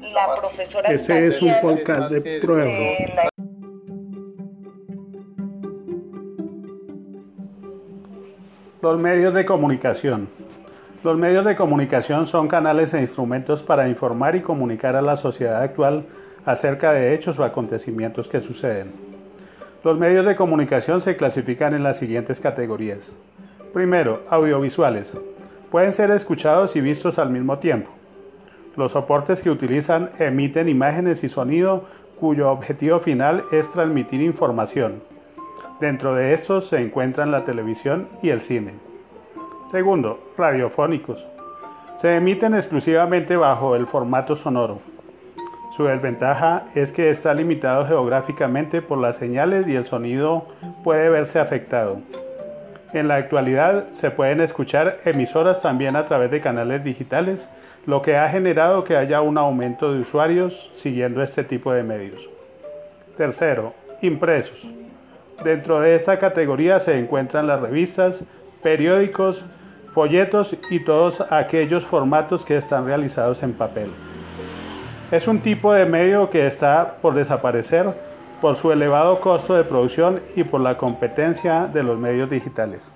la profesora Ese es un podcast de prueba. de la Los medios de comunicación. Los medios de comunicación son canales e instrumentos para informar y comunicar a la sociedad actual acerca de hechos o acontecimientos que suceden. Los medios de comunicación se clasifican en las siguientes categorías. Primero, audiovisuales. Pueden ser escuchados y vistos al mismo tiempo. Los soportes que utilizan emiten imágenes y sonido cuyo objetivo final es transmitir información. Dentro de estos se encuentran la televisión y el cine. Segundo, radiofónicos. Se emiten exclusivamente bajo el formato sonoro. Su desventaja es que está limitado geográficamente por las señales y el sonido puede verse afectado. En la actualidad se pueden escuchar emisoras también a través de canales digitales, lo que ha generado que haya un aumento de usuarios siguiendo este tipo de medios. Tercero, impresos. Dentro de esta categoría se encuentran las revistas, periódicos, folletos y todos aquellos formatos que están realizados en papel. Es un tipo de medio que está por desaparecer por su elevado costo de producción y por la competencia de los medios digitales.